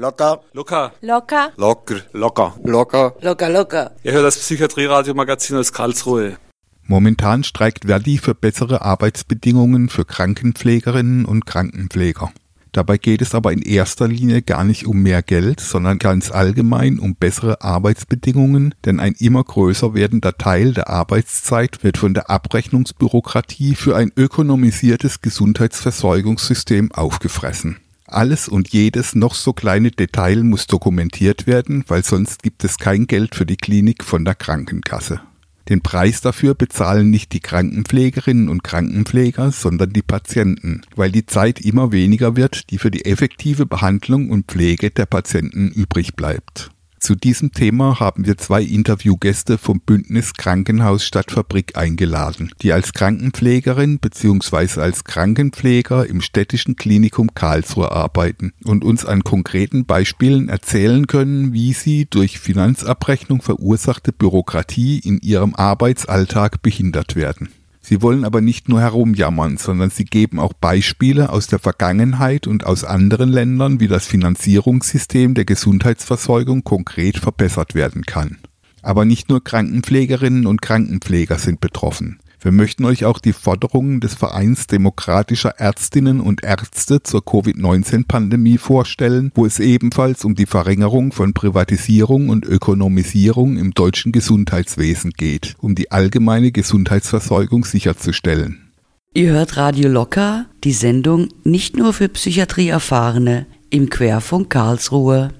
Locker. Locker. Locker. Locker. Locker. Locker. Locker, locker. Ihr hört das Psychiatrie-Radio-Magazin aus Karlsruhe. Momentan streikt Verdi für bessere Arbeitsbedingungen für Krankenpflegerinnen und Krankenpfleger. Dabei geht es aber in erster Linie gar nicht um mehr Geld, sondern ganz allgemein um bessere Arbeitsbedingungen, denn ein immer größer werdender Teil der Arbeitszeit wird von der Abrechnungsbürokratie für ein ökonomisiertes Gesundheitsversorgungssystem aufgefressen. Alles und jedes noch so kleine Detail muss dokumentiert werden, weil sonst gibt es kein Geld für die Klinik von der Krankenkasse. Den Preis dafür bezahlen nicht die Krankenpflegerinnen und Krankenpfleger, sondern die Patienten, weil die Zeit immer weniger wird, die für die effektive Behandlung und Pflege der Patienten übrig bleibt. Zu diesem Thema haben wir zwei Interviewgäste vom Bündnis Krankenhaus Stadtfabrik eingeladen, die als Krankenpflegerin bzw. als Krankenpfleger im städtischen Klinikum Karlsruhe arbeiten und uns an konkreten Beispielen erzählen können, wie sie durch Finanzabrechnung verursachte Bürokratie in ihrem Arbeitsalltag behindert werden. Sie wollen aber nicht nur herumjammern, sondern sie geben auch Beispiele aus der Vergangenheit und aus anderen Ländern, wie das Finanzierungssystem der Gesundheitsversorgung konkret verbessert werden kann. Aber nicht nur Krankenpflegerinnen und Krankenpfleger sind betroffen. Wir möchten euch auch die Forderungen des Vereins demokratischer Ärztinnen und Ärzte zur Covid-19-Pandemie vorstellen, wo es ebenfalls um die Verringerung von Privatisierung und Ökonomisierung im deutschen Gesundheitswesen geht, um die allgemeine Gesundheitsversorgung sicherzustellen. Ihr hört Radio Locker, die Sendung nicht nur für Psychiatrieerfahrene im Querfunk Karlsruhe.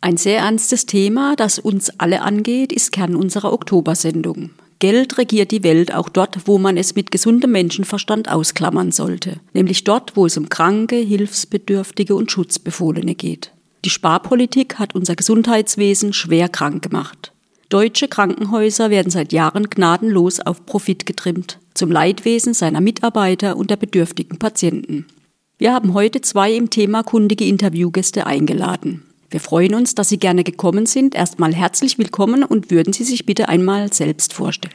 Ein sehr ernstes Thema, das uns alle angeht, ist Kern unserer Oktobersendung. Geld regiert die Welt auch dort, wo man es mit gesundem Menschenverstand ausklammern sollte, nämlich dort, wo es um Kranke, Hilfsbedürftige und Schutzbefohlene geht. Die Sparpolitik hat unser Gesundheitswesen schwer krank gemacht. Deutsche Krankenhäuser werden seit Jahren gnadenlos auf Profit getrimmt, zum Leidwesen seiner Mitarbeiter und der bedürftigen Patienten. Wir haben heute zwei im Thema kundige Interviewgäste eingeladen. Wir freuen uns, dass Sie gerne gekommen sind. Erstmal herzlich willkommen und würden Sie sich bitte einmal selbst vorstellen.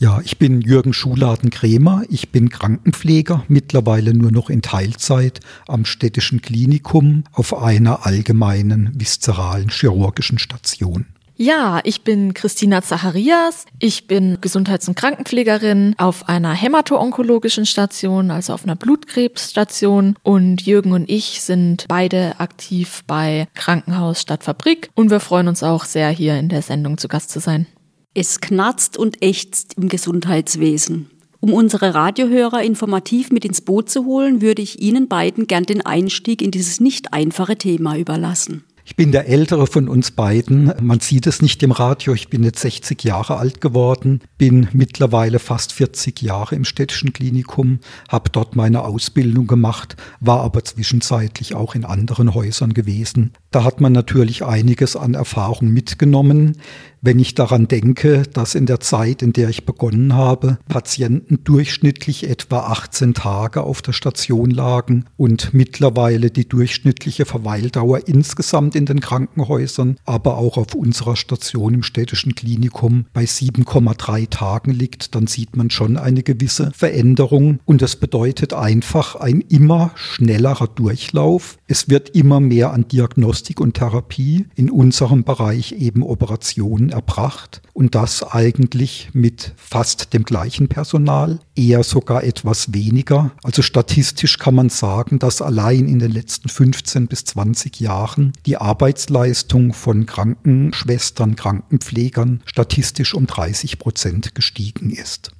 Ja, ich bin Jürgen Schuladen-Krämer. Ich bin Krankenpfleger, mittlerweile nur noch in Teilzeit am städtischen Klinikum auf einer allgemeinen viszeralen chirurgischen Station. Ja, ich bin Christina Zacharias. Ich bin Gesundheits- und Krankenpflegerin auf einer hämato-onkologischen Station, also auf einer Blutkrebsstation. Und Jürgen und ich sind beide aktiv bei Krankenhaus Stadtfabrik. Und wir freuen uns auch sehr, hier in der Sendung zu Gast zu sein. Es knarzt und ächzt im Gesundheitswesen. Um unsere Radiohörer informativ mit ins Boot zu holen, würde ich Ihnen beiden gern den Einstieg in dieses nicht einfache Thema überlassen. Ich bin der ältere von uns beiden. Man sieht es nicht im Radio. Ich bin jetzt 60 Jahre alt geworden, bin mittlerweile fast 40 Jahre im städtischen Klinikum, habe dort meine Ausbildung gemacht, war aber zwischenzeitlich auch in anderen Häusern gewesen. Da hat man natürlich einiges an Erfahrung mitgenommen. Wenn ich daran denke, dass in der Zeit, in der ich begonnen habe, Patienten durchschnittlich etwa 18 Tage auf der Station lagen und mittlerweile die durchschnittliche Verweildauer insgesamt in den Krankenhäusern, aber auch auf unserer Station im städtischen Klinikum bei 7,3 Tagen liegt, dann sieht man schon eine gewisse Veränderung und das bedeutet einfach ein immer schnellerer Durchlauf. Es wird immer mehr an Diagnostik und Therapie, in unserem Bereich eben Operationen erbracht und das eigentlich mit fast dem gleichen Personal, eher sogar etwas weniger. Also statistisch kann man sagen, dass allein in den letzten 15 bis 20 Jahren die Arbeitsleistung von Krankenschwestern, Krankenpflegern statistisch um 30 Prozent gestiegen ist.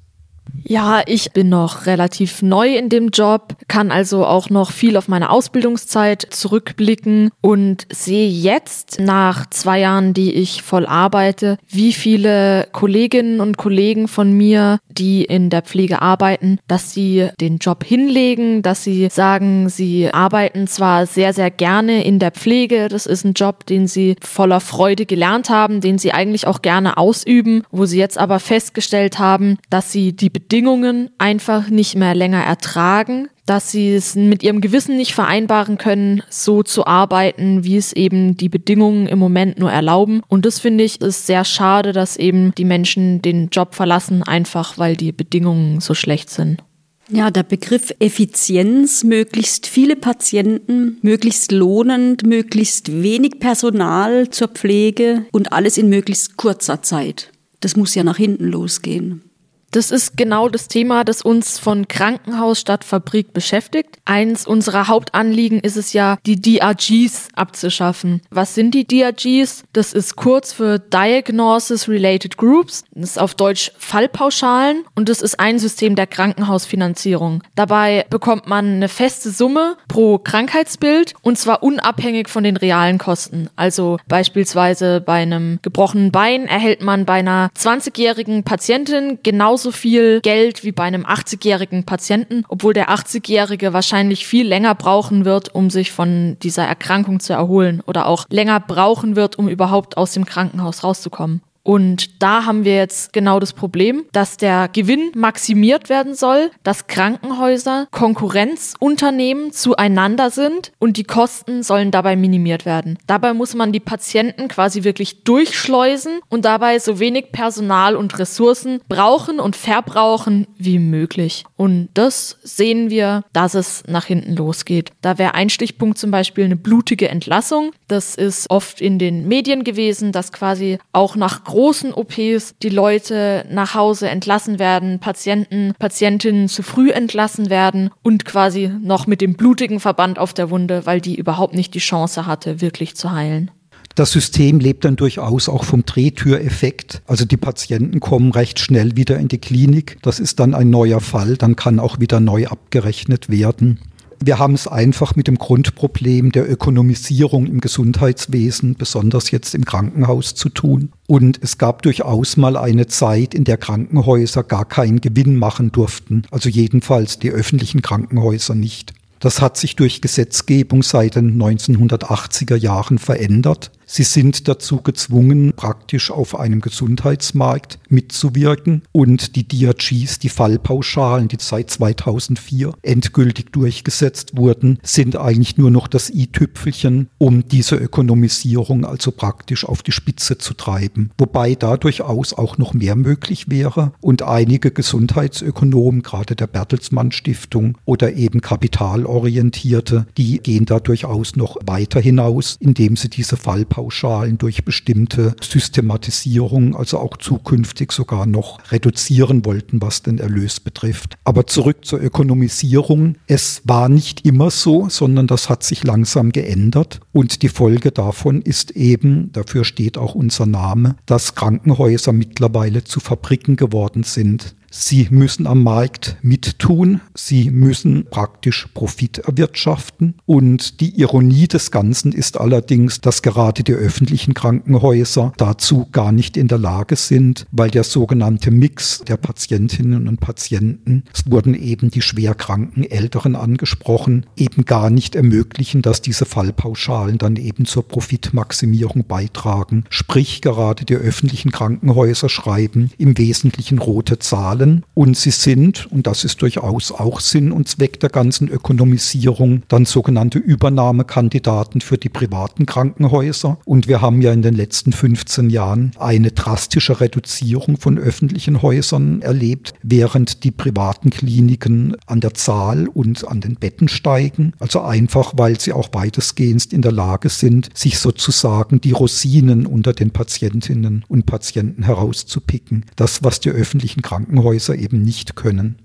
Ja, ich bin noch relativ neu in dem Job, kann also auch noch viel auf meine Ausbildungszeit zurückblicken und sehe jetzt nach zwei Jahren, die ich voll arbeite, wie viele Kolleginnen und Kollegen von mir, die in der Pflege arbeiten, dass sie den Job hinlegen, dass sie sagen, sie arbeiten zwar sehr, sehr gerne in der Pflege, das ist ein Job, den sie voller Freude gelernt haben, den sie eigentlich auch gerne ausüben, wo sie jetzt aber festgestellt haben, dass sie die Bedingungen einfach nicht mehr länger ertragen, dass sie es mit ihrem Gewissen nicht vereinbaren können, so zu arbeiten, wie es eben die Bedingungen im Moment nur erlauben. Und das finde ich ist sehr schade, dass eben die Menschen den Job verlassen, einfach weil die Bedingungen so schlecht sind. Ja, der Begriff Effizienz, möglichst viele Patienten, möglichst lohnend, möglichst wenig Personal zur Pflege und alles in möglichst kurzer Zeit. Das muss ja nach hinten losgehen. Das ist genau das Thema, das uns von Krankenhaus statt Fabrik beschäftigt. Eins unserer Hauptanliegen ist es ja, die DRGs abzuschaffen. Was sind die DRGs? Das ist kurz für Diagnosis Related Groups. Das ist auf Deutsch Fallpauschalen und das ist ein System der Krankenhausfinanzierung. Dabei bekommt man eine feste Summe pro Krankheitsbild und zwar unabhängig von den realen Kosten. Also beispielsweise bei einem gebrochenen Bein erhält man bei einer 20-jährigen Patientin genauso genauso viel Geld wie bei einem 80-jährigen Patienten, obwohl der 80-jährige wahrscheinlich viel länger brauchen wird, um sich von dieser Erkrankung zu erholen oder auch länger brauchen wird, um überhaupt aus dem Krankenhaus rauszukommen. Und da haben wir jetzt genau das Problem, dass der Gewinn maximiert werden soll, dass Krankenhäuser Konkurrenzunternehmen zueinander sind und die Kosten sollen dabei minimiert werden. Dabei muss man die Patienten quasi wirklich durchschleusen und dabei so wenig Personal und Ressourcen brauchen und verbrauchen wie möglich. Und das sehen wir, dass es nach hinten losgeht. Da wäre ein Stichpunkt zum Beispiel eine blutige Entlassung. Das ist oft in den Medien gewesen, dass quasi auch nach großen OPs die Leute nach Hause entlassen werden, Patienten, Patientinnen zu früh entlassen werden und quasi noch mit dem blutigen Verband auf der Wunde, weil die überhaupt nicht die Chance hatte, wirklich zu heilen. Das System lebt dann durchaus auch vom Drehtüreffekt. Also die Patienten kommen recht schnell wieder in die Klinik. Das ist dann ein neuer Fall. Dann kann auch wieder neu abgerechnet werden. Wir haben es einfach mit dem Grundproblem der Ökonomisierung im Gesundheitswesen, besonders jetzt im Krankenhaus, zu tun. Und es gab durchaus mal eine Zeit, in der Krankenhäuser gar keinen Gewinn machen durften. Also jedenfalls die öffentlichen Krankenhäuser nicht. Das hat sich durch Gesetzgebung seit den 1980er Jahren verändert. Sie sind dazu gezwungen, praktisch auf einem Gesundheitsmarkt mitzuwirken und die DRGs, die Fallpauschalen, die seit 2004 endgültig durchgesetzt wurden, sind eigentlich nur noch das i-Tüpfelchen, um diese Ökonomisierung also praktisch auf die Spitze zu treiben. Wobei da durchaus auch noch mehr möglich wäre und einige Gesundheitsökonomen, gerade der Bertelsmann Stiftung oder eben kapitalorientierte, die gehen da durchaus noch weiter hinaus, indem sie diese Fallpauschalen Pauschalen durch bestimmte Systematisierung, also auch zukünftig sogar noch reduzieren wollten, was den Erlös betrifft. Aber zurück zur Ökonomisierung. Es war nicht immer so, sondern das hat sich langsam geändert. Und die Folge davon ist eben, dafür steht auch unser Name, dass Krankenhäuser mittlerweile zu Fabriken geworden sind. Sie müssen am Markt mittun, sie müssen praktisch Profit erwirtschaften. Und die Ironie des Ganzen ist allerdings, dass gerade die öffentlichen Krankenhäuser dazu gar nicht in der Lage sind, weil der sogenannte Mix der Patientinnen und Patienten, es wurden eben die schwerkranken Älteren angesprochen, eben gar nicht ermöglichen, dass diese Fallpauschalen dann eben zur Profitmaximierung beitragen. Sprich, gerade die öffentlichen Krankenhäuser schreiben im Wesentlichen rote Zahlen Zahlen und sie sind, und das ist durchaus auch Sinn und Zweck der ganzen Ökonomisierung, dann sogenannte Übernahmekandidaten für die privaten Krankenhäuser. Und wir haben ja in den letzten 15 Jahren eine drastische Reduzierung von öffentlichen Häusern erlebt, während die privaten Kliniken an der Zahl und an den Betten steigen. Also einfach, weil sie auch weitestgehend in der Lage sind, sich sozusagen die Rosinen unter den Patientinnen und Patienten herauszupicken. Das, was die öffentlichen Krankenhäuser Häuser eben nicht können.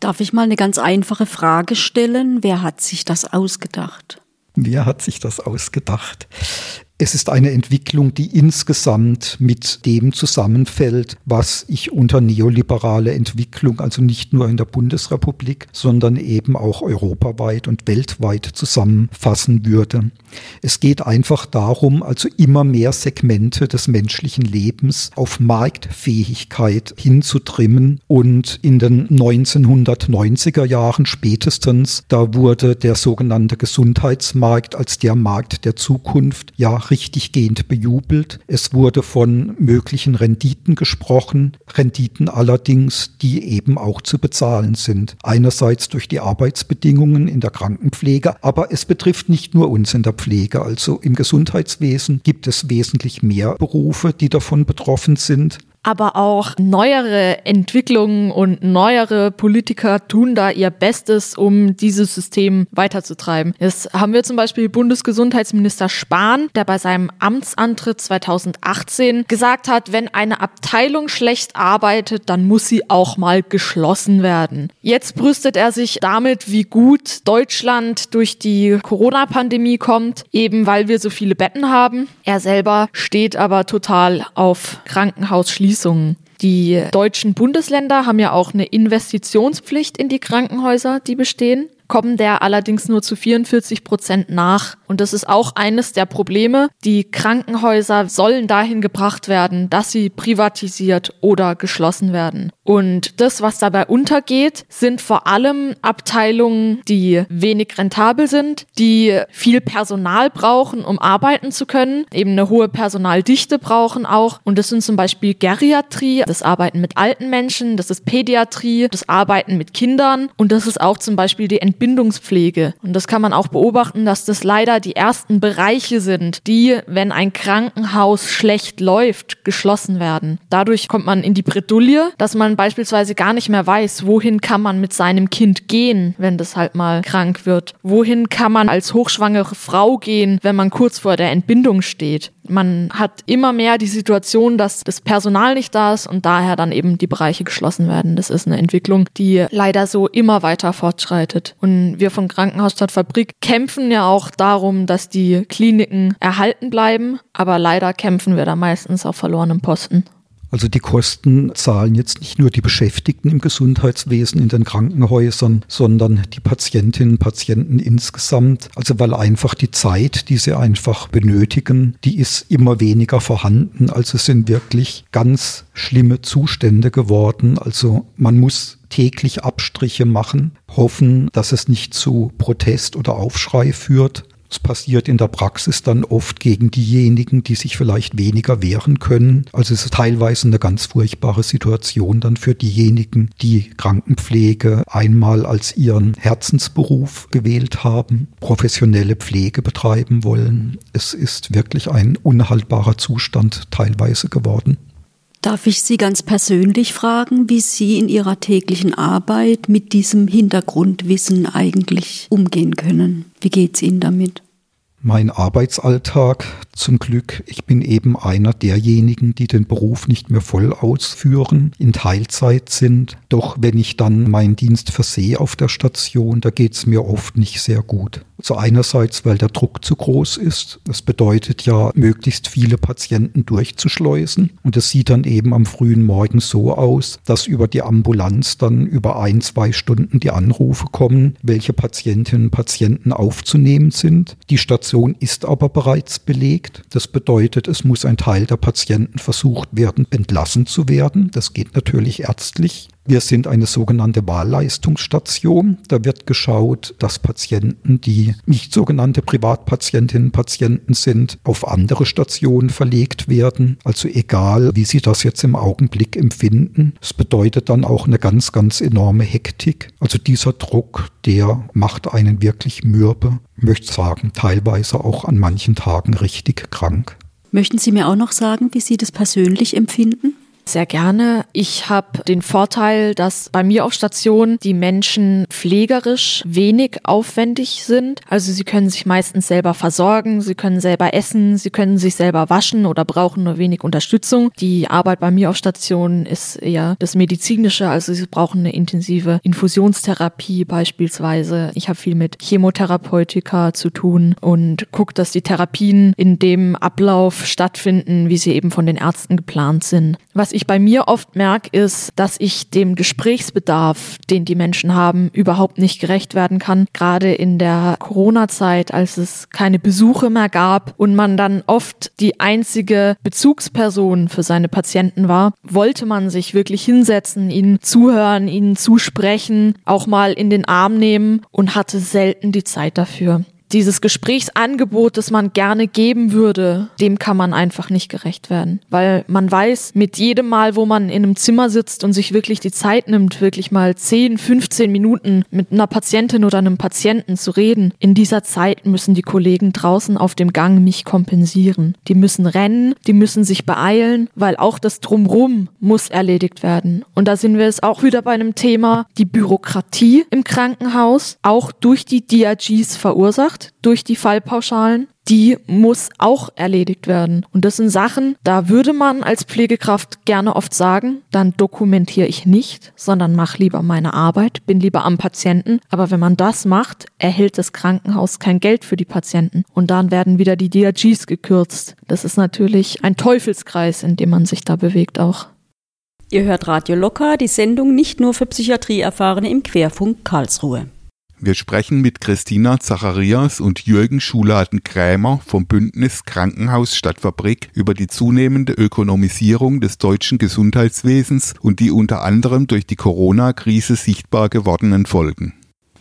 Darf ich mal eine ganz einfache Frage stellen? Wer hat sich das ausgedacht? Wer hat sich das ausgedacht? Es ist eine Entwicklung, die insgesamt mit dem zusammenfällt, was ich unter neoliberale Entwicklung, also nicht nur in der Bundesrepublik, sondern eben auch europaweit und weltweit zusammenfassen würde. Es geht einfach darum, also immer mehr Segmente des menschlichen Lebens auf Marktfähigkeit hinzutrimmen und in den 1990er Jahren spätestens, da wurde der sogenannte Gesundheitsmarkt als der Markt der Zukunft ja richtiggehend bejubelt. Es wurde von möglichen Renditen gesprochen, Renditen allerdings, die eben auch zu bezahlen sind. Einerseits durch die Arbeitsbedingungen in der Krankenpflege, aber es betrifft nicht nur uns in der Pflege. Also im Gesundheitswesen gibt es wesentlich mehr Berufe, die davon betroffen sind. Aber auch neuere Entwicklungen und neuere Politiker tun da ihr Bestes, um dieses System weiterzutreiben. Jetzt haben wir zum Beispiel Bundesgesundheitsminister Spahn, der bei seinem Amtsantritt 2018 gesagt hat, wenn eine Abteilung schlecht arbeitet, dann muss sie auch mal geschlossen werden. Jetzt brüstet er sich damit, wie gut Deutschland durch die Corona-Pandemie kommt, eben weil wir so viele Betten haben. Er selber steht aber total auf Krankenhausschließungen. Die deutschen Bundesländer haben ja auch eine Investitionspflicht in die Krankenhäuser, die bestehen kommen der allerdings nur zu 44 Prozent nach. Und das ist auch eines der Probleme. Die Krankenhäuser sollen dahin gebracht werden, dass sie privatisiert oder geschlossen werden. Und das, was dabei untergeht, sind vor allem Abteilungen, die wenig rentabel sind, die viel Personal brauchen, um arbeiten zu können, eben eine hohe Personaldichte brauchen auch. Und das sind zum Beispiel Geriatrie, das Arbeiten mit alten Menschen, das ist Pädiatrie, das Arbeiten mit Kindern und das ist auch zum Beispiel die Entbindungspflege. Und das kann man auch beobachten, dass das leider die ersten Bereiche sind, die, wenn ein Krankenhaus schlecht läuft, geschlossen werden. Dadurch kommt man in die Bredouille, dass man beispielsweise gar nicht mehr weiß, wohin kann man mit seinem Kind gehen, wenn das halt mal krank wird. Wohin kann man als hochschwangere Frau gehen, wenn man kurz vor der Entbindung steht. Man hat immer mehr die Situation, dass das Personal nicht da ist und daher dann eben die Bereiche geschlossen werden. Das ist eine Entwicklung, die leider so immer weiter fortschreitet. Und wir von Krankenhaus statt Fabrik kämpfen ja auch darum, dass die Kliniken erhalten bleiben, aber leider kämpfen wir da meistens auf verlorenem Posten. Also die Kosten zahlen jetzt nicht nur die Beschäftigten im Gesundheitswesen in den Krankenhäusern, sondern die Patientinnen und Patienten insgesamt. Also weil einfach die Zeit, die sie einfach benötigen, die ist immer weniger vorhanden. Also es sind wirklich ganz schlimme Zustände geworden. Also man muss täglich Abstriche machen, hoffen, dass es nicht zu Protest oder Aufschrei führt. Es passiert in der Praxis dann oft gegen diejenigen, die sich vielleicht weniger wehren können. Also es ist teilweise eine ganz furchtbare Situation dann für diejenigen, die Krankenpflege einmal als ihren Herzensberuf gewählt haben, professionelle Pflege betreiben wollen. Es ist wirklich ein unhaltbarer Zustand teilweise geworden. Darf ich Sie ganz persönlich fragen, wie Sie in Ihrer täglichen Arbeit mit diesem Hintergrundwissen eigentlich umgehen können? Wie geht es Ihnen damit? Mein Arbeitsalltag zum Glück, ich bin eben einer derjenigen, die den Beruf nicht mehr voll ausführen, in Teilzeit sind. Doch wenn ich dann meinen Dienst versehe auf der Station, da geht es mir oft nicht sehr gut. Also einerseits, weil der Druck zu groß ist. Das bedeutet ja, möglichst viele Patienten durchzuschleusen. Und es sieht dann eben am frühen Morgen so aus, dass über die Ambulanz dann über ein, zwei Stunden die Anrufe kommen, welche Patientinnen und Patienten aufzunehmen sind. Die Station ist aber bereits belegt. Das bedeutet, es muss ein Teil der Patienten versucht werden, entlassen zu werden. Das geht natürlich ärztlich. Wir sind eine sogenannte Wahlleistungsstation. Da wird geschaut, dass Patienten, die nicht sogenannte Privatpatientinnen und Patienten sind, auf andere Stationen verlegt werden. Also egal, wie Sie das jetzt im Augenblick empfinden. Es bedeutet dann auch eine ganz, ganz enorme Hektik. Also dieser Druck, der macht einen wirklich mürbe, möchte sagen, teilweise auch an manchen Tagen richtig krank. Möchten Sie mir auch noch sagen, wie Sie das persönlich empfinden? Sehr gerne. Ich habe den Vorteil, dass bei mir auf Station die Menschen pflegerisch wenig aufwendig sind. Also sie können sich meistens selber versorgen, sie können selber essen, sie können sich selber waschen oder brauchen nur wenig Unterstützung. Die Arbeit bei mir auf Station ist eher das Medizinische, also sie brauchen eine intensive Infusionstherapie beispielsweise. Ich habe viel mit Chemotherapeutika zu tun und gucke, dass die Therapien in dem Ablauf stattfinden, wie sie eben von den Ärzten geplant sind. Was ich bei mir oft merke, ist, dass ich dem Gesprächsbedarf, den die Menschen haben, überhaupt nicht gerecht werden kann. Gerade in der Corona-Zeit, als es keine Besuche mehr gab und man dann oft die einzige Bezugsperson für seine Patienten war, wollte man sich wirklich hinsetzen, ihnen zuhören, ihnen zusprechen, auch mal in den Arm nehmen und hatte selten die Zeit dafür. Dieses Gesprächsangebot, das man gerne geben würde, dem kann man einfach nicht gerecht werden. Weil man weiß, mit jedem Mal, wo man in einem Zimmer sitzt und sich wirklich die Zeit nimmt, wirklich mal 10, 15 Minuten mit einer Patientin oder einem Patienten zu reden, in dieser Zeit müssen die Kollegen draußen auf dem Gang nicht kompensieren. Die müssen rennen, die müssen sich beeilen, weil auch das Drumrum muss erledigt werden. Und da sind wir es auch wieder bei einem Thema, die Bürokratie im Krankenhaus, auch durch die DRGs verursacht, durch die Fallpauschalen die muss auch erledigt werden. Und das sind Sachen, da würde man als Pflegekraft gerne oft sagen, dann dokumentiere ich nicht, sondern mach lieber meine Arbeit, bin lieber am Patienten. Aber wenn man das macht, erhält das Krankenhaus kein Geld für die Patienten. Und dann werden wieder die DRGs gekürzt. Das ist natürlich ein Teufelskreis, in dem man sich da bewegt auch. Ihr hört Radio Locker, die Sendung nicht nur für Psychiatrieerfahrene im Querfunk Karlsruhe. Wir sprechen mit Christina Zacharias und Jürgen Schuladen-Krämer vom Bündnis Krankenhaus Stadtfabrik über die zunehmende Ökonomisierung des deutschen Gesundheitswesens und die unter anderem durch die Corona-Krise sichtbar gewordenen Folgen.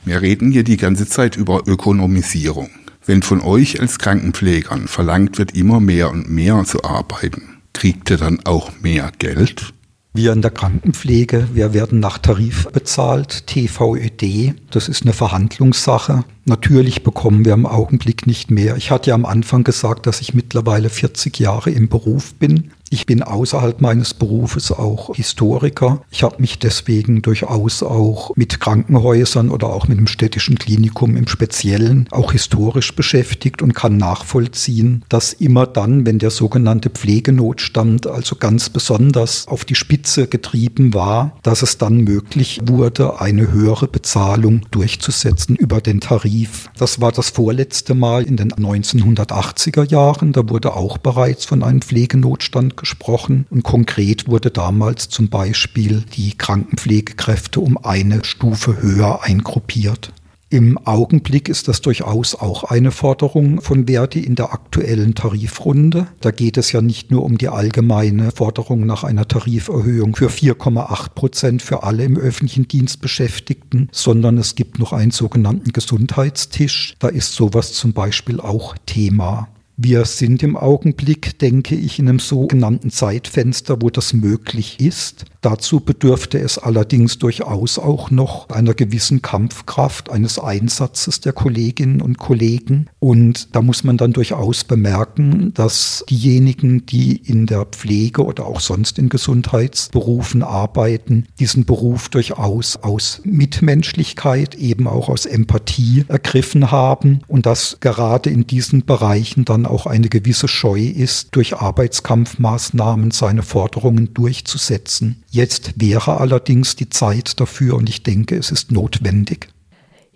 Wir reden hier die ganze Zeit über Ökonomisierung. Wenn von euch als Krankenpflegern verlangt wird, immer mehr und mehr zu arbeiten, kriegt ihr dann auch mehr Geld? Wir in der Krankenpflege, wir werden nach Tarif bezahlt, TVÖD. Das ist eine Verhandlungssache. Natürlich bekommen wir im Augenblick nicht mehr. Ich hatte ja am Anfang gesagt, dass ich mittlerweile 40 Jahre im Beruf bin. Ich bin außerhalb meines Berufes auch Historiker. Ich habe mich deswegen durchaus auch mit Krankenhäusern oder auch mit dem städtischen Klinikum im Speziellen auch historisch beschäftigt und kann nachvollziehen, dass immer dann, wenn der sogenannte Pflegenotstand also ganz besonders auf die Spitze getrieben war, dass es dann möglich wurde, eine höhere Bezahlung durchzusetzen über den Tarif. Das war das vorletzte Mal in den 1980er Jahren. Da wurde auch bereits von einem Pflegenotstand gesprochen. Und konkret wurde damals zum Beispiel die Krankenpflegekräfte um eine Stufe höher eingruppiert. Im Augenblick ist das durchaus auch eine Forderung von Verdi in der aktuellen Tarifrunde. Da geht es ja nicht nur um die allgemeine Forderung nach einer Tariferhöhung für 4,8 Prozent für alle im öffentlichen Dienst Beschäftigten, sondern es gibt noch einen sogenannten Gesundheitstisch. Da ist sowas zum Beispiel auch Thema. Wir sind im Augenblick, denke ich, in einem sogenannten Zeitfenster, wo das möglich ist. Dazu bedürfte es allerdings durchaus auch noch einer gewissen Kampfkraft, eines Einsatzes der Kolleginnen und Kollegen. Und da muss man dann durchaus bemerken, dass diejenigen, die in der Pflege oder auch sonst in Gesundheitsberufen arbeiten, diesen Beruf durchaus aus Mitmenschlichkeit, eben auch aus Empathie ergriffen haben und dass gerade in diesen Bereichen dann auch eine gewisse Scheu ist, durch Arbeitskampfmaßnahmen seine Forderungen durchzusetzen. Jetzt wäre allerdings die Zeit dafür und ich denke, es ist notwendig.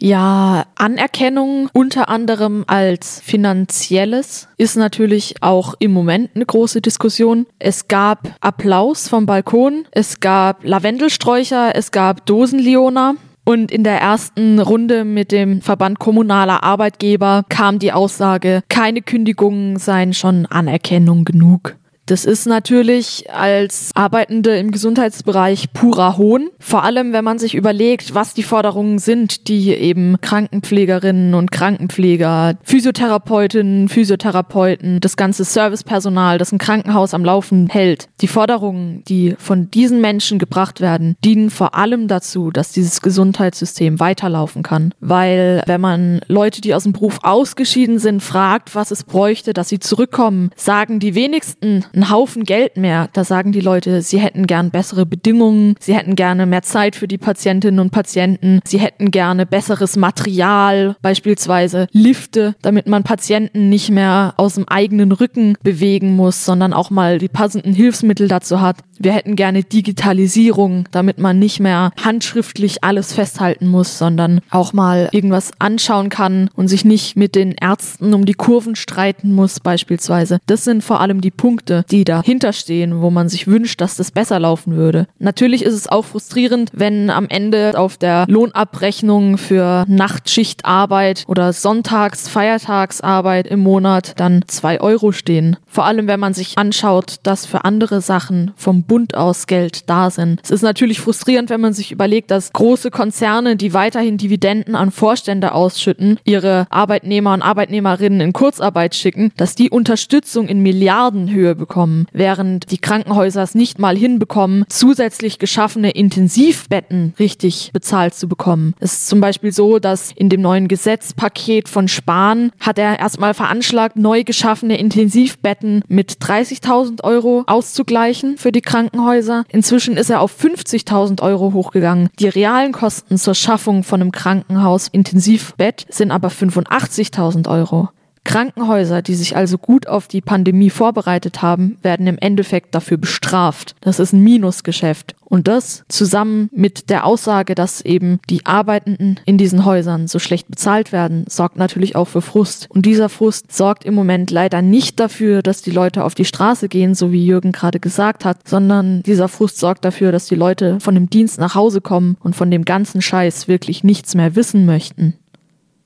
Ja, Anerkennung unter anderem als finanzielles ist natürlich auch im Moment eine große Diskussion. Es gab Applaus vom Balkon, es gab Lavendelsträucher, es gab Dosenleona. Und in der ersten Runde mit dem Verband kommunaler Arbeitgeber kam die Aussage, keine Kündigungen seien schon Anerkennung genug. Das ist natürlich als Arbeitende im Gesundheitsbereich purer Hohn. Vor allem, wenn man sich überlegt, was die Forderungen sind, die eben Krankenpflegerinnen und Krankenpfleger, Physiotherapeutinnen, Physiotherapeuten, das ganze Servicepersonal, das ein Krankenhaus am Laufen hält. Die Forderungen, die von diesen Menschen gebracht werden, dienen vor allem dazu, dass dieses Gesundheitssystem weiterlaufen kann. Weil wenn man Leute, die aus dem Beruf ausgeschieden sind, fragt, was es bräuchte, dass sie zurückkommen, sagen die wenigsten, einen Haufen Geld mehr. Da sagen die Leute, sie hätten gern bessere Bedingungen, sie hätten gerne mehr Zeit für die Patientinnen und Patienten, sie hätten gerne besseres Material, beispielsweise Lifte, damit man Patienten nicht mehr aus dem eigenen Rücken bewegen muss, sondern auch mal die passenden Hilfsmittel dazu hat. Wir hätten gerne Digitalisierung, damit man nicht mehr handschriftlich alles festhalten muss, sondern auch mal irgendwas anschauen kann und sich nicht mit den Ärzten um die Kurven streiten muss, beispielsweise. Das sind vor allem die Punkte, Die dahinter stehen, wo man sich wünscht, dass das besser laufen würde. Natürlich ist es auch frustrierend, wenn am Ende auf der Lohnabrechnung für Nachtschichtarbeit oder Sonntags-, Feiertagsarbeit im Monat dann zwei Euro stehen. Vor allem, wenn man sich anschaut, dass für andere Sachen vom Bund aus Geld da sind. Es ist natürlich frustrierend, wenn man sich überlegt, dass große Konzerne, die weiterhin Dividenden an Vorstände ausschütten, ihre Arbeitnehmer und Arbeitnehmerinnen in Kurzarbeit schicken, dass die Unterstützung in Milliardenhöhe bekommen, während die Krankenhäuser es nicht mal hinbekommen, zusätzlich geschaffene Intensivbetten richtig bezahlt zu bekommen. Es ist zum Beispiel so, dass in dem neuen Gesetzpaket von Spahn hat er erstmal veranschlagt, neu geschaffene Intensivbetten mit 30.000 Euro auszugleichen für die Krankenhäuser. Inzwischen ist er auf 50.000 Euro hochgegangen. Die realen Kosten zur Schaffung von einem Krankenhaus Intensivbett sind aber 85.000 Euro. Krankenhäuser, die sich also gut auf die Pandemie vorbereitet haben, werden im Endeffekt dafür bestraft. Das ist ein Minusgeschäft. Und das zusammen mit der Aussage, dass eben die Arbeitenden in diesen Häusern so schlecht bezahlt werden, sorgt natürlich auch für Frust. Und dieser Frust sorgt im Moment leider nicht dafür, dass die Leute auf die Straße gehen, so wie Jürgen gerade gesagt hat, sondern dieser Frust sorgt dafür, dass die Leute von dem Dienst nach Hause kommen und von dem ganzen Scheiß wirklich nichts mehr wissen möchten.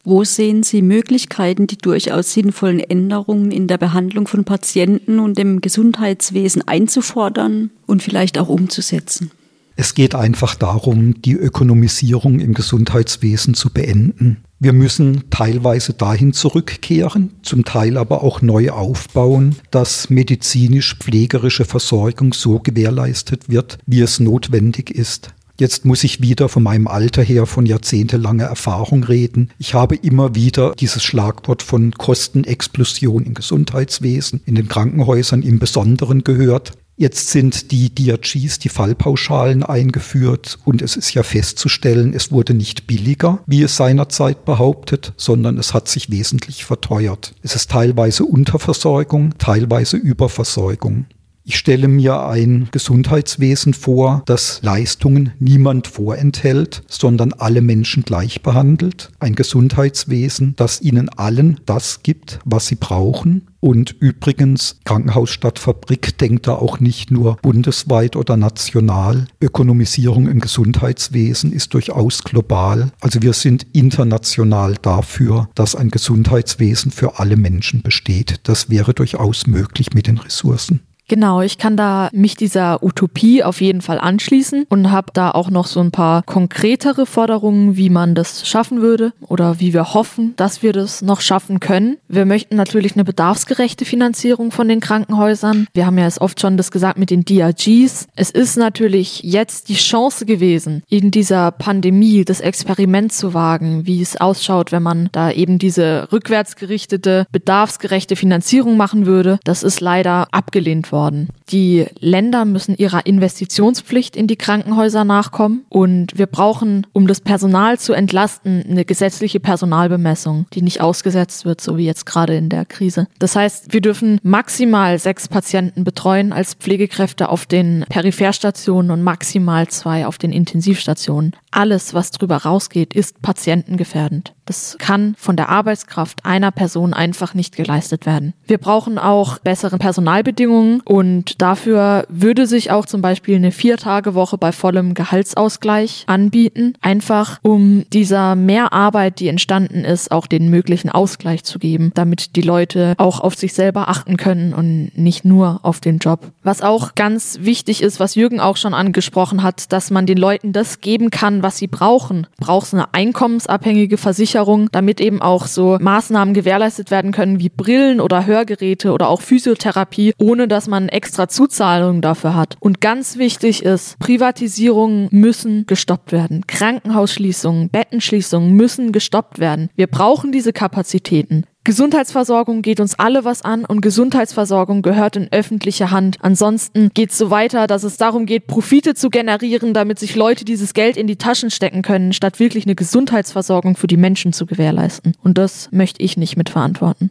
Wo sehen Sie Möglichkeiten, die durchaus sinnvollen Änderungen in der Behandlung von Patienten und dem Gesundheitswesen einzufordern und vielleicht auch umzusetzen? Es geht einfach darum, die Ökonomisierung im Gesundheitswesen zu beenden. Wir müssen teilweise dahin zurückkehren, zum Teil aber auch neu aufbauen, dass medizinisch-pflegerische Versorgung so gewährleistet wird, wie es notwendig ist. Jetzt muss ich wieder von meinem Alter her von jahrzehntelanger Erfahrung reden. Ich habe immer wieder dieses Schlagwort von Kostenexplosion im Gesundheitswesen, in den Krankenhäusern im Besonderen gehört. Jetzt sind die DRGs, die Fallpauschalen eingeführt und es ist ja festzustellen, es wurde nicht billiger, wie es seinerzeit behauptet, sondern es hat sich wesentlich verteuert. Es ist teilweise Unterversorgung, teilweise Überversorgung. Ich stelle mir ein Gesundheitswesen vor, das Leistungen niemand vorenthält, sondern alle Menschen gleich behandelt. Ein Gesundheitswesen, das ihnen allen das gibt, was sie brauchen. Und übrigens, Krankenhaus statt Fabrik denkt da auch nicht nur bundesweit oder national. Ökonomisierung im Gesundheitswesen ist durchaus global. Also wir sind international dafür, dass ein Gesundheitswesen für alle Menschen besteht. Das wäre durchaus möglich mit den Ressourcen. Genau, ich kann da mich dieser Utopie auf jeden Fall anschließen und habe da auch noch so ein paar konkretere Forderungen, wie man das schaffen würde oder wie wir hoffen, dass wir das noch schaffen können. Wir möchten natürlich eine bedarfsgerechte Finanzierung von den Krankenhäusern. Wir haben ja es oft schon das gesagt mit den DRGs. Es ist natürlich jetzt die Chance gewesen, in dieser Pandemie das Experiment zu wagen, wie es ausschaut, wenn man da eben diese rückwärtsgerichtete, bedarfsgerechte Finanzierung machen würde. Das ist leider abgelehnt worden worden. Die Länder müssen ihrer Investitionspflicht in die Krankenhäuser nachkommen und wir brauchen, um das Personal zu entlasten, eine gesetzliche Personalbemessung, die nicht ausgesetzt wird, so wie jetzt gerade in der Krise. Das heißt, wir dürfen maximal sechs Patienten betreuen als Pflegekräfte auf den Peripherstationen und maximal zwei auf den Intensivstationen. Alles, was drüber rausgeht, ist patientengefährdend. Das kann von der Arbeitskraft einer Person einfach nicht geleistet werden. Wir brauchen auch bessere Personalbedingungen und dafür würde sich auch zum Beispiel eine Viertagewoche bei vollem Gehaltsausgleich anbieten, einfach um dieser Mehrarbeit, die entstanden ist, auch den möglichen Ausgleich zu geben, damit die Leute auch auf sich selber achten können und nicht nur auf den Job. Was auch ganz wichtig ist, was Jürgen auch schon angesprochen hat, dass man den Leuten das geben kann, was sie brauchen. Brauchst eine einkommensabhängige Versicherung Versicherung, damit eben auch so Maßnahmen gewährleistet werden können wie Brillen oder Hörgeräte oder auch Physiotherapie, ohne dass man extra Zuzahlungen dafür hat. Und ganz wichtig ist, Privatisierungen müssen gestoppt werden. Krankenhausschließungen, Bettenschließungen müssen gestoppt werden. Wir brauchen diese Kapazitäten. Gesundheitsversorgung geht uns alle was an und Gesundheitsversorgung gehört in öffentliche Hand. Ansonsten geht es so weiter, dass es darum geht, Profite zu generieren, damit sich Leute dieses Geld in die Taschen stecken können, statt wirklich eine Gesundheitsversorgung für die Menschen zu gewährleisten. Und das möchte ich nicht mitverantworten.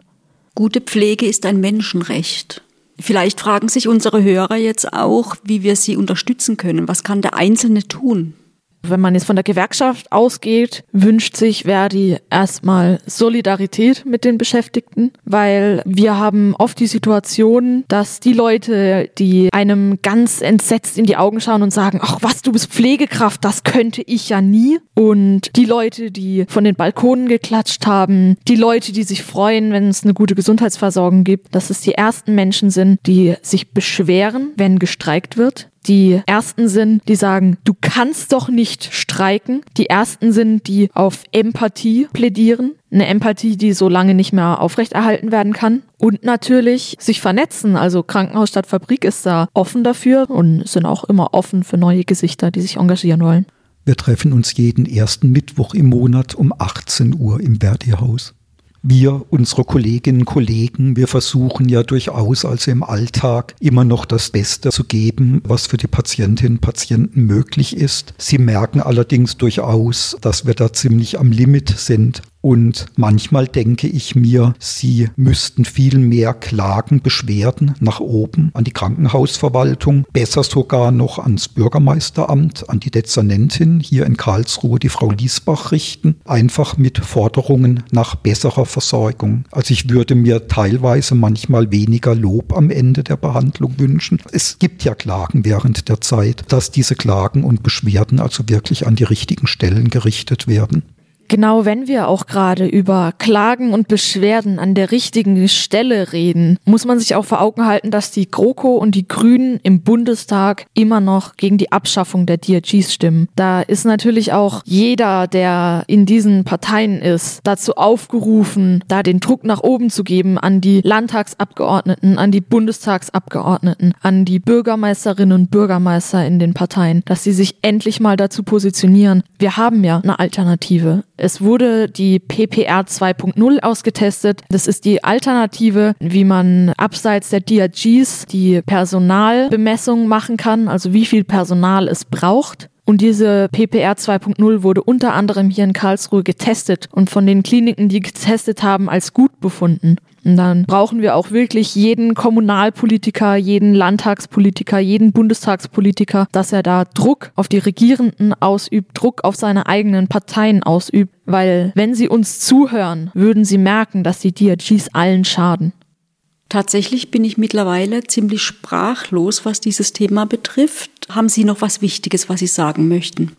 Gute Pflege ist ein Menschenrecht. Vielleicht fragen sich unsere Hörer jetzt auch, wie wir sie unterstützen können. Was kann der Einzelne tun? Wenn man jetzt von der Gewerkschaft ausgeht, wünscht sich Verdi erstmal Solidarität mit den Beschäftigten, weil wir haben oft die Situation, dass die Leute, die einem ganz entsetzt in die Augen schauen und sagen, ach was, du bist Pflegekraft, das könnte ich ja nie. Und die Leute, die von den Balkonen geklatscht haben, die Leute, die sich freuen, wenn es eine gute Gesundheitsversorgung gibt, dass es die ersten Menschen sind, die sich beschweren, wenn gestreikt wird die ersten sind, die sagen, du kannst doch nicht streiken. Die ersten sind, die auf Empathie plädieren. Eine Empathie, die so lange nicht mehr aufrechterhalten werden kann. Und natürlich sich vernetzen. Also Krankenhaus statt Fabrik ist da offen dafür und sind auch immer offen für neue Gesichter, die sich engagieren wollen. Wir treffen uns jeden ersten Mittwoch im Monat um 18 Uhr im Verdi-Haus wir, unsere Kolleginnen und Kollegen, wir versuchen ja durchaus also im Alltag immer noch das Beste zu geben, was für die Patientinnen und Patienten möglich ist. Sie merken allerdings durchaus, dass wir da ziemlich am Limit sind. Und manchmal denke ich mir, sie müssten viel mehr Klagen, Beschwerden nach oben an die Krankenhausverwaltung, besser sogar noch ans Bürgermeisteramt, an die Dezernentin hier in Karlsruhe, die Frau Liesbach richten, einfach mit Forderungen nach besserer Versorgung. Also ich würde mir teilweise manchmal weniger Lob am Ende der Behandlung wünschen. Es gibt ja Klagen während der Zeit, dass diese Klagen und Beschwerden also wirklich an die richtigen Stellen gerichtet werden. Genau wenn wir auch gerade über Klagen und Beschwerden an der richtigen Stelle reden, muss man sich auch vor Augen halten, dass die GroKo und die Grünen im Bundestag immer noch gegen die Abschaffung der DRGs stimmen. Da ist natürlich auch jeder, der in diesen Parteien ist, dazu aufgerufen, da den Druck nach oben zu geben an die Landtagsabgeordneten, an die Bundestagsabgeordneten, an die Bürgermeisterinnen und Bürgermeister in den Parteien, dass sie sich endlich mal dazu positionieren. Wir haben ja eine Alternative. Es wurde die PPR 2.0 ausgetestet. Das ist die Alternative, wie man abseits der DRGs die Personalbemessung machen kann, also wie viel Personal es braucht. Und diese PPR 2.0 wurde unter anderem hier in Karlsruhe getestet und von den Kliniken, die getestet haben, als gut befunden. Und dann brauchen wir auch wirklich jeden Kommunalpolitiker, jeden Landtagspolitiker, jeden Bundestagspolitiker, dass er da Druck auf die Regierenden ausübt, Druck auf seine eigenen Parteien ausübt. Weil wenn sie uns zuhören, würden sie merken, dass die DRGs allen schaden. Tatsächlich bin ich mittlerweile ziemlich sprachlos, was dieses Thema betrifft. Haben Sie noch was Wichtiges, was Sie sagen möchten?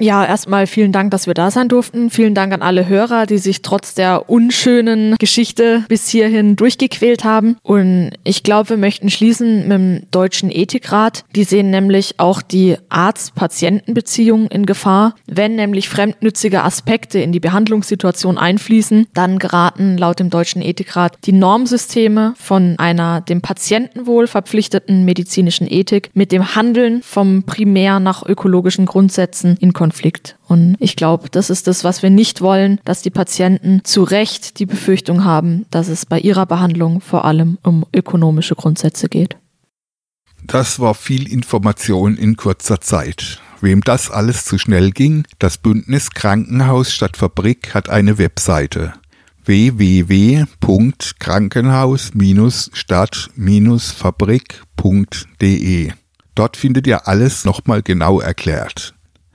Ja, erstmal vielen Dank, dass wir da sein durften. Vielen Dank an alle Hörer, die sich trotz der unschönen Geschichte bis hierhin durchgequält haben. Und ich glaube, wir möchten schließen mit dem Deutschen Ethikrat. Die sehen nämlich auch die Arzt-Patienten-Beziehung in Gefahr. Wenn nämlich fremdnützige Aspekte in die Behandlungssituation einfließen, dann geraten laut dem Deutschen Ethikrat die Normsysteme von einer dem Patientenwohl verpflichteten medizinischen Ethik mit dem Handeln vom primär nach ökologischen Grundsätzen in Konflikt Konflikt. Und ich glaube, das ist das, was wir nicht wollen, dass die Patienten zu Recht die Befürchtung haben, dass es bei ihrer Behandlung vor allem um ökonomische Grundsätze geht. Das war viel Information in kurzer Zeit. Wem das alles zu schnell ging, das Bündnis Krankenhaus statt Fabrik hat eine Webseite www.krankenhaus-stadt-fabrik.de. Dort findet ihr alles nochmal genau erklärt.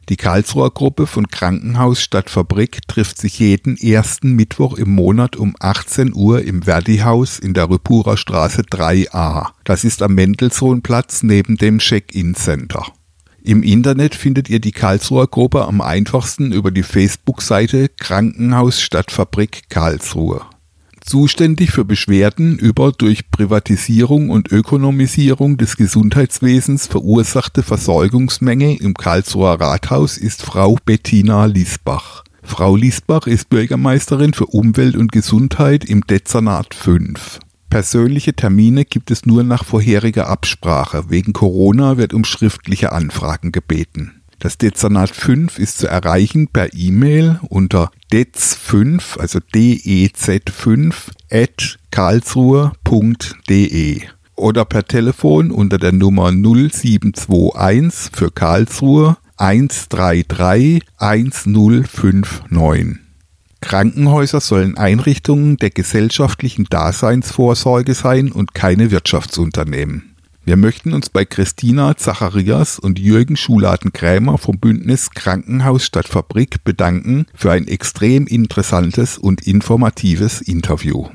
Die Karlsruher Gruppe von Krankenhaus statt Fabrik trifft sich jeden ersten Mittwoch im Monat um 18 Uhr im Verdi-Haus in der Rüppurer Straße 3a. Das ist am Mendelssohnplatz neben dem Check-In-Center. Im Internet findet ihr die Karlsruher Gruppe am einfachsten über die Facebook-Seite Krankenhaus statt Fabrik Karlsruhe zuständig für Beschwerden über durch Privatisierung und Ökonomisierung des Gesundheitswesens verursachte Versorgungsmängel im Karlsruher Rathaus ist Frau Bettina Liesbach. Frau Liesbach ist Bürgermeisterin für Umwelt und Gesundheit im Dezernat 5. Persönliche Termine gibt es nur nach vorheriger Absprache. Wegen Corona wird um schriftliche Anfragen gebeten. Das Dezernat 5 ist zu erreichen per E-Mail unter dez5, also dez5 at karlsruhe.de oder per Telefon unter der Nummer 0721 für Karlsruhe 133 1059. Krankenhäuser sollen Einrichtungen der gesellschaftlichen Daseinsvorsorge sein und keine Wirtschaftsunternehmen. Wir möchten uns bei Christina Zacharias und Jürgen Schuladen-Krämer vom Bündnis Krankenhaus statt Fabrik bedanken für ein extrem interessantes und informatives Interview.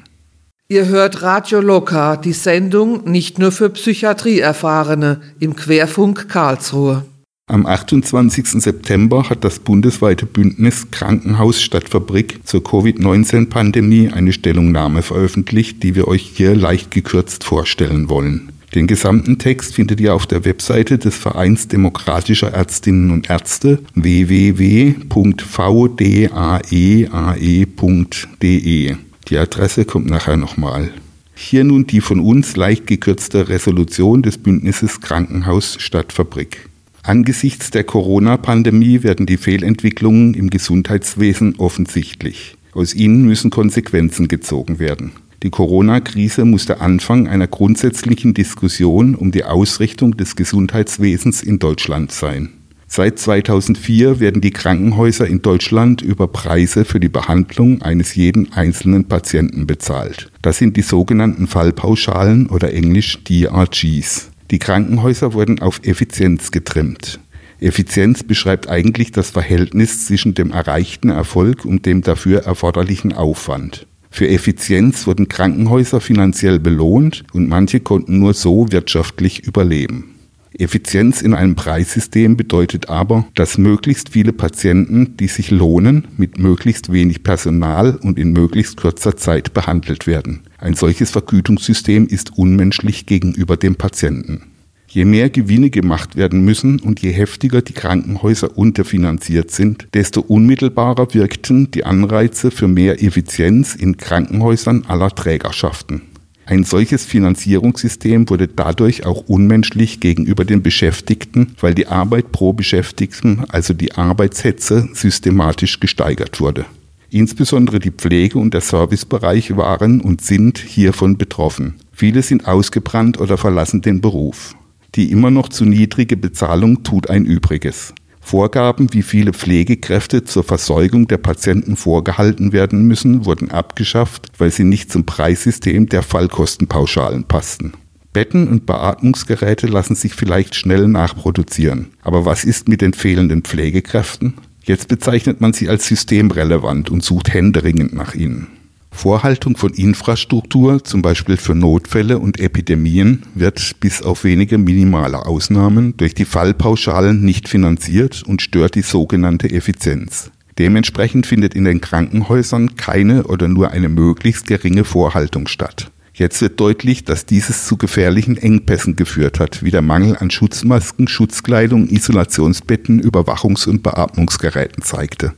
Ihr hört Radio Loka, die Sendung nicht nur für Psychiatrieerfahrene im Querfunk Karlsruhe. Am 28. September hat das bundesweite Bündnis Krankenhaus statt Fabrik zur Covid-19-Pandemie eine Stellungnahme veröffentlicht, die wir euch hier leicht gekürzt vorstellen wollen. Den gesamten Text findet ihr auf der Webseite des Vereins Demokratischer Ärztinnen und Ärzte www.vdaeae.de. Die Adresse kommt nachher nochmal. Hier nun die von uns leicht gekürzte Resolution des Bündnisses Krankenhaus statt Fabrik. Angesichts der Corona-Pandemie werden die Fehlentwicklungen im Gesundheitswesen offensichtlich. Aus ihnen müssen Konsequenzen gezogen werden. Die Corona-Krise muss der Anfang einer grundsätzlichen Diskussion um die Ausrichtung des Gesundheitswesens in Deutschland sein. Seit 2004 werden die Krankenhäuser in Deutschland über Preise für die Behandlung eines jeden einzelnen Patienten bezahlt. Das sind die sogenannten Fallpauschalen oder englisch DRGs. Die Krankenhäuser wurden auf Effizienz getrimmt. Effizienz beschreibt eigentlich das Verhältnis zwischen dem erreichten Erfolg und dem dafür erforderlichen Aufwand. Für Effizienz wurden Krankenhäuser finanziell belohnt und manche konnten nur so wirtschaftlich überleben. Effizienz in einem Preissystem bedeutet aber, dass möglichst viele Patienten, die sich lohnen, mit möglichst wenig Personal und in möglichst kurzer Zeit behandelt werden. Ein solches Vergütungssystem ist unmenschlich gegenüber dem Patienten. Je mehr Gewinne gemacht werden müssen und je heftiger die Krankenhäuser unterfinanziert sind, desto unmittelbarer wirkten die Anreize für mehr Effizienz in Krankenhäusern aller Trägerschaften. Ein solches Finanzierungssystem wurde dadurch auch unmenschlich gegenüber den Beschäftigten, weil die Arbeit pro Beschäftigten, also die Arbeitshetze, systematisch gesteigert wurde. Insbesondere die Pflege und der Servicebereich waren und sind hiervon betroffen. Viele sind ausgebrannt oder verlassen den Beruf. Die immer noch zu niedrige Bezahlung tut ein Übriges. Vorgaben, wie viele Pflegekräfte zur Versorgung der Patienten vorgehalten werden müssen, wurden abgeschafft, weil sie nicht zum Preissystem der Fallkostenpauschalen passten. Betten und Beatmungsgeräte lassen sich vielleicht schnell nachproduzieren. Aber was ist mit den fehlenden Pflegekräften? Jetzt bezeichnet man sie als systemrelevant und sucht händeringend nach ihnen. Vorhaltung von Infrastruktur, zum Beispiel für Notfälle und Epidemien, wird bis auf wenige minimale Ausnahmen durch die Fallpauschalen nicht finanziert und stört die sogenannte Effizienz. Dementsprechend findet in den Krankenhäusern keine oder nur eine möglichst geringe Vorhaltung statt. Jetzt wird deutlich, dass dieses zu gefährlichen Engpässen geführt hat, wie der Mangel an Schutzmasken, Schutzkleidung, Isolationsbetten, Überwachungs- und Beatmungsgeräten zeigte.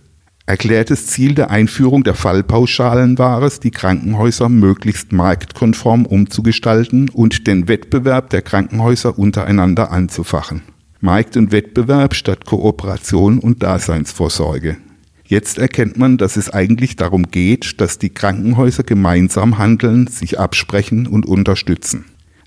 Erklärtes Ziel der Einführung der Fallpauschalen war es, die Krankenhäuser möglichst marktkonform umzugestalten und den Wettbewerb der Krankenhäuser untereinander anzufachen. Markt und Wettbewerb statt Kooperation und Daseinsvorsorge. Jetzt erkennt man, dass es eigentlich darum geht, dass die Krankenhäuser gemeinsam handeln, sich absprechen und unterstützen.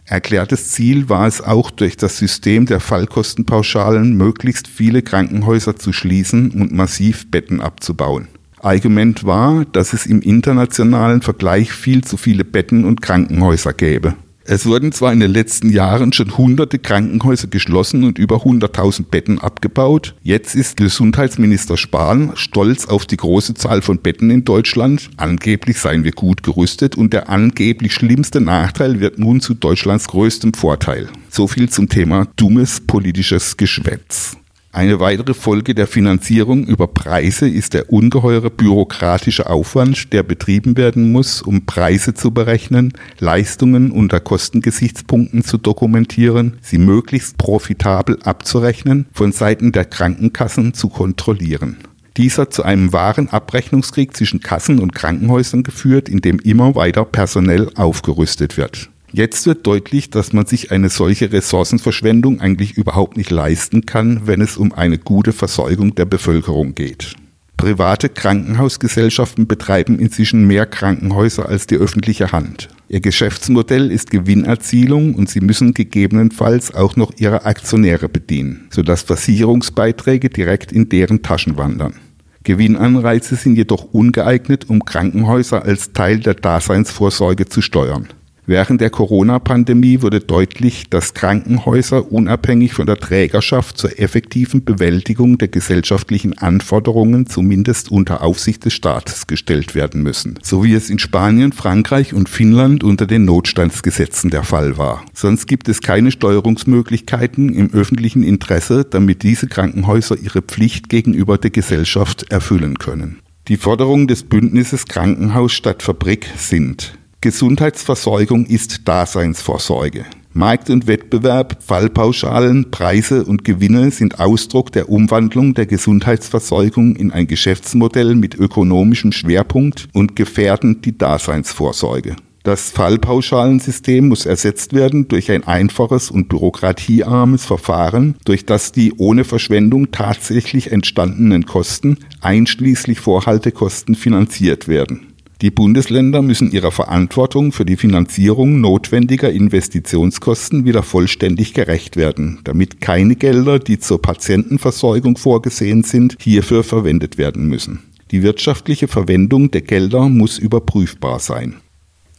Erklärtes Ziel war es auch, durch das System der Fallkostenpauschalen möglichst viele Krankenhäuser zu schließen und massiv Betten abzubauen. Argument war, dass es im internationalen Vergleich viel zu viele Betten und Krankenhäuser gäbe. Es wurden zwar in den letzten Jahren schon hunderte Krankenhäuser geschlossen und über 100.000 Betten abgebaut. Jetzt ist Gesundheitsminister Spahn stolz auf die große Zahl von Betten in Deutschland. Angeblich seien wir gut gerüstet und der angeblich schlimmste Nachteil wird nun zu Deutschlands größtem Vorteil. So viel zum Thema dummes politisches Geschwätz. Eine weitere Folge der Finanzierung über Preise ist der ungeheure bürokratische Aufwand, der betrieben werden muss, um Preise zu berechnen, Leistungen unter Kostengesichtspunkten zu dokumentieren, sie möglichst profitabel abzurechnen, von Seiten der Krankenkassen zu kontrollieren. Dieser zu einem wahren Abrechnungskrieg zwischen Kassen und Krankenhäusern geführt, in dem immer weiter personell aufgerüstet wird. Jetzt wird deutlich, dass man sich eine solche Ressourcenverschwendung eigentlich überhaupt nicht leisten kann, wenn es um eine gute Versorgung der Bevölkerung geht. Private Krankenhausgesellschaften betreiben inzwischen mehr Krankenhäuser als die öffentliche Hand. Ihr Geschäftsmodell ist Gewinnerzielung und sie müssen gegebenenfalls auch noch ihre Aktionäre bedienen, sodass Versicherungsbeiträge direkt in deren Taschen wandern. Gewinnanreize sind jedoch ungeeignet, um Krankenhäuser als Teil der Daseinsvorsorge zu steuern. Während der Corona-Pandemie wurde deutlich, dass Krankenhäuser unabhängig von der Trägerschaft zur effektiven Bewältigung der gesellschaftlichen Anforderungen zumindest unter Aufsicht des Staates gestellt werden müssen, so wie es in Spanien, Frankreich und Finnland unter den Notstandsgesetzen der Fall war. Sonst gibt es keine Steuerungsmöglichkeiten im öffentlichen Interesse, damit diese Krankenhäuser ihre Pflicht gegenüber der Gesellschaft erfüllen können. Die Forderungen des Bündnisses Krankenhaus statt Fabrik sind Gesundheitsversorgung ist Daseinsvorsorge. Markt und Wettbewerb, Fallpauschalen, Preise und Gewinne sind Ausdruck der Umwandlung der Gesundheitsversorgung in ein Geschäftsmodell mit ökonomischem Schwerpunkt und gefährden die Daseinsvorsorge. Das Fallpauschalensystem muss ersetzt werden durch ein einfaches und bürokratiearmes Verfahren, durch das die ohne Verschwendung tatsächlich entstandenen Kosten einschließlich Vorhaltekosten finanziert werden. Die Bundesländer müssen ihrer Verantwortung für die Finanzierung notwendiger Investitionskosten wieder vollständig gerecht werden, damit keine Gelder, die zur Patientenversorgung vorgesehen sind, hierfür verwendet werden müssen. Die wirtschaftliche Verwendung der Gelder muss überprüfbar sein.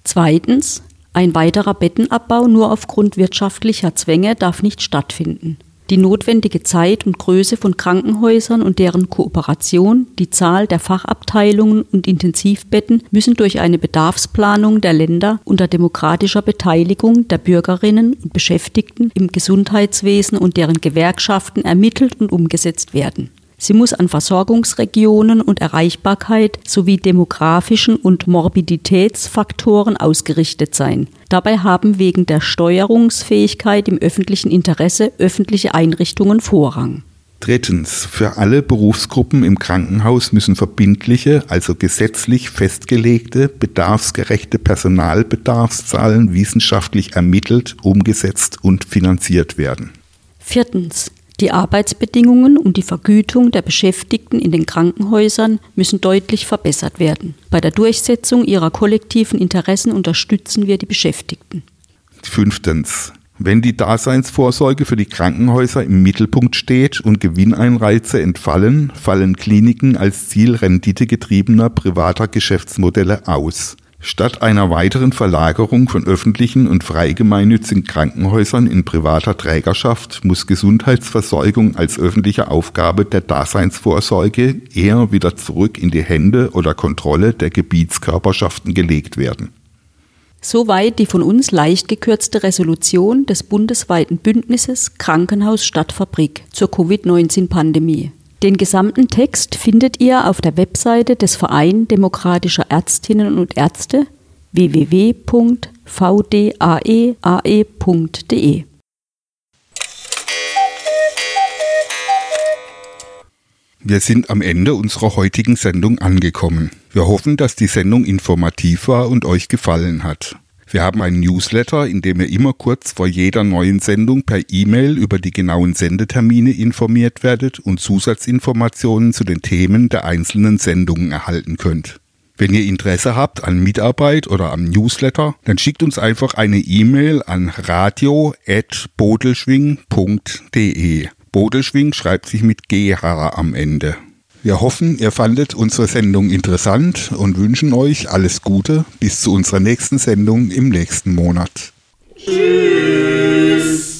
Zweitens, ein weiterer Bettenabbau nur aufgrund wirtschaftlicher Zwänge darf nicht stattfinden. Die notwendige Zeit und Größe von Krankenhäusern und deren Kooperation, die Zahl der Fachabteilungen und Intensivbetten müssen durch eine Bedarfsplanung der Länder unter demokratischer Beteiligung der Bürgerinnen und Beschäftigten im Gesundheitswesen und deren Gewerkschaften ermittelt und umgesetzt werden. Sie muss an Versorgungsregionen und Erreichbarkeit sowie demografischen und Morbiditätsfaktoren ausgerichtet sein. Dabei haben wegen der Steuerungsfähigkeit im öffentlichen Interesse öffentliche Einrichtungen Vorrang. Drittens. Für alle Berufsgruppen im Krankenhaus müssen verbindliche, also gesetzlich festgelegte, bedarfsgerechte Personalbedarfszahlen wissenschaftlich ermittelt, umgesetzt und finanziert werden. Viertens. Die Arbeitsbedingungen und die Vergütung der Beschäftigten in den Krankenhäusern müssen deutlich verbessert werden. Bei der Durchsetzung ihrer kollektiven Interessen unterstützen wir die Beschäftigten. Fünftens. Wenn die Daseinsvorsorge für die Krankenhäuser im Mittelpunkt steht und Gewinneinreize entfallen, fallen Kliniken als Ziel renditegetriebener privater Geschäftsmodelle aus. Statt einer weiteren Verlagerung von öffentlichen und freigemeinnützigen Krankenhäusern in privater Trägerschaft muss Gesundheitsversorgung als öffentliche Aufgabe der Daseinsvorsorge eher wieder zurück in die Hände oder Kontrolle der Gebietskörperschaften gelegt werden. Soweit die von uns leicht gekürzte Resolution des bundesweiten Bündnisses Krankenhaus statt Fabrik zur Covid-19-Pandemie. Den gesamten Text findet ihr auf der Webseite des Verein Demokratischer Ärztinnen und Ärzte www.vdaeae.de. Wir sind am Ende unserer heutigen Sendung angekommen. Wir hoffen, dass die Sendung informativ war und euch gefallen hat. Wir haben einen Newsletter, in dem ihr immer kurz vor jeder neuen Sendung per E-Mail über die genauen Sendetermine informiert werdet und Zusatzinformationen zu den Themen der einzelnen Sendungen erhalten könnt. Wenn ihr Interesse habt an Mitarbeit oder am Newsletter, dann schickt uns einfach eine E-Mail an radio.bodelschwing.de. Bodelschwing schreibt sich mit GH am Ende. Wir hoffen, ihr fandet unsere Sendung interessant und wünschen euch alles Gute bis zu unserer nächsten Sendung im nächsten Monat. Tschüss.